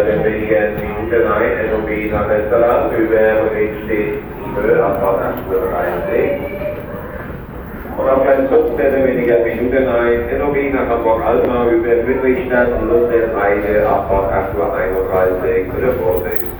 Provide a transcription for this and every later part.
4 fährt in wenigen Minuten ein NOB nach Westerland über Ringstedt Müll, Abfahrt 830. Und auf 5 fährt in wenigen Minuten ein NOB nach Hamburg-Altona über Friedrichstadt, Lustenheide, Abfahrt 831 oder Vorsicht. Nächste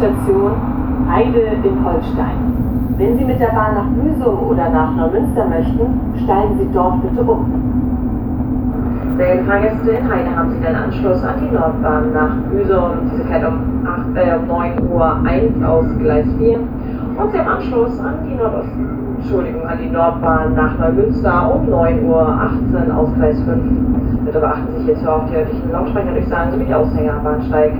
Station Heide in Holstein. Wenn Sie mit der Bahn nach Büsum oder nach Neumünster möchten, steigen Sie dort bitte um. Sehr Fahrgäste in Heide haben Sie den Anschluss an die Nordbahn nach Büsum. Diese fährt um, 8, äh, um 9 Uhr 1 aus Gleis 4. Und Sie haben Anschluss an die Nordost Entschuldigung, an die Nordbahn nach Neumünster um 9 Uhr 18 aus Gleis 5. Bitte beachten Sie hierzu auf die örtlichen Lautsprecherdurchsagen sowie die Aushänge am Bahnsteig.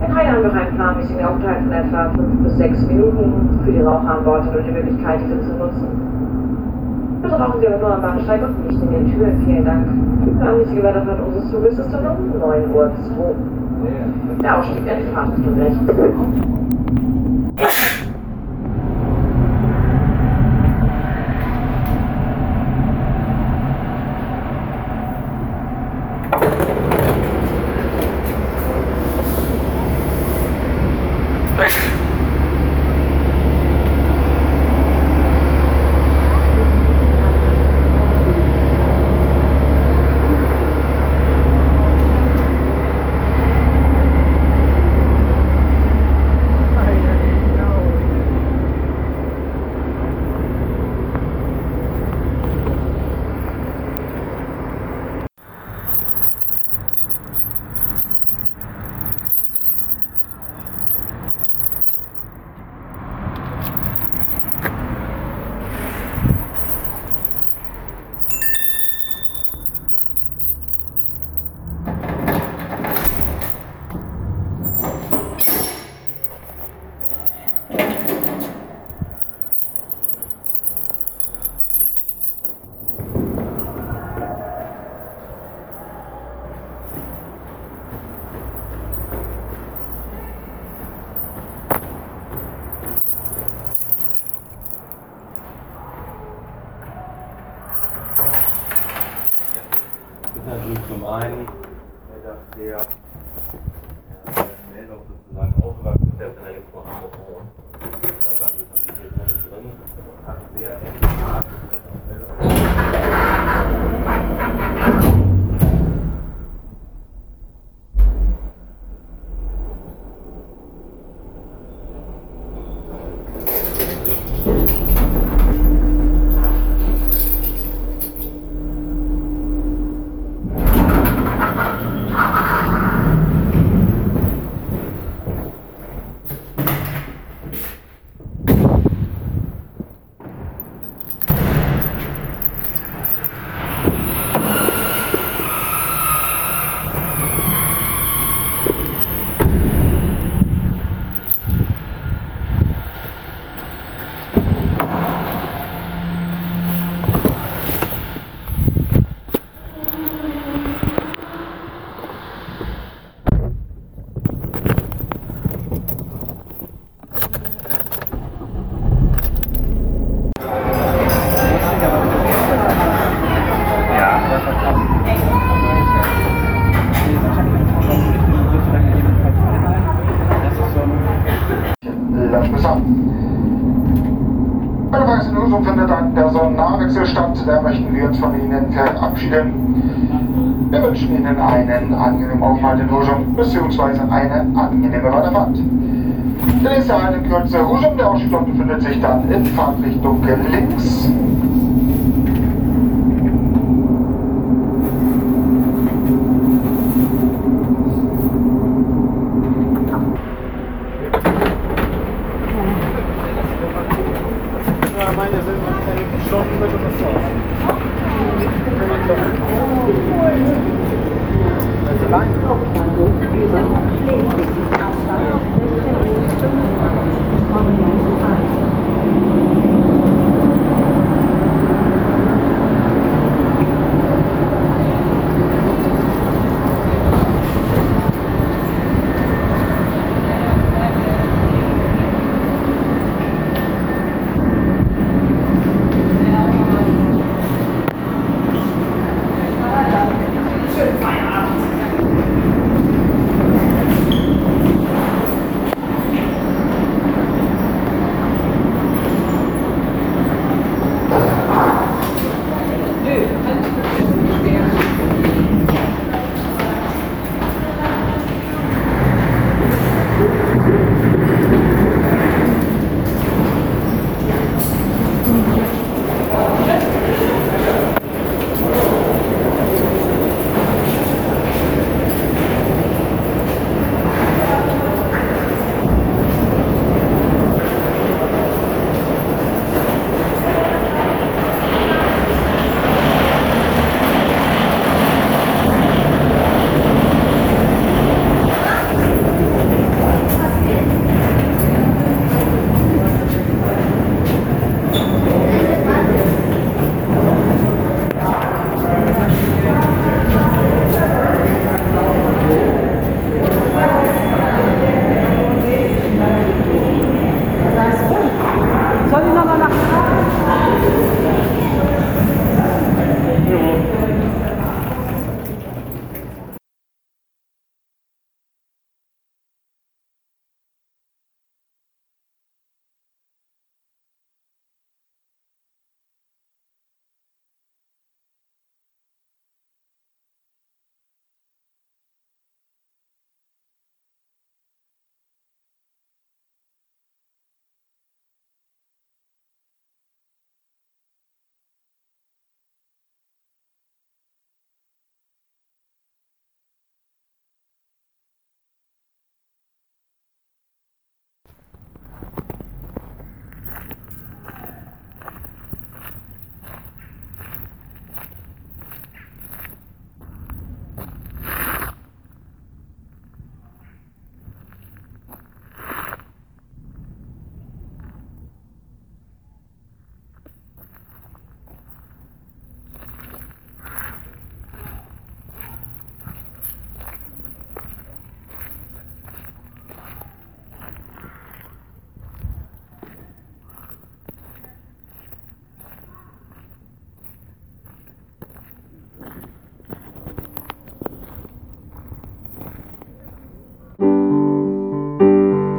In Heide haben wir einen planmäßigen Aufenthalt von etwa 5 bis 6 Minuten für die Raucher an Bord und die Möglichkeit, diese zu nutzen. Bitte rauchen Sie aber nur am Bahnsteig und nicht in den Türen. Vielen Dank. Die planmäßige Weiterfahrt unseres Zuges ist dann um 9 Uhr 2. Der Ausstieg entfernt von rechts. ist natürlich zum einen, dass der äh, Meldung sozusagen aufgewacht ist, der ist in der Info Hamburg. Das Ganze ist natürlich hier nicht drin. Hat sehr eng. Da möchten wir uns von Ihnen verabschieden. Wir wünschen Ihnen einen angenehmen Aufenthalt in Husum bzw. eine angenehme Weiterfahrt. Der nächste Halt in Kürze Husum, der Ausstopp befindet sich dann in Fahrtrichtung links.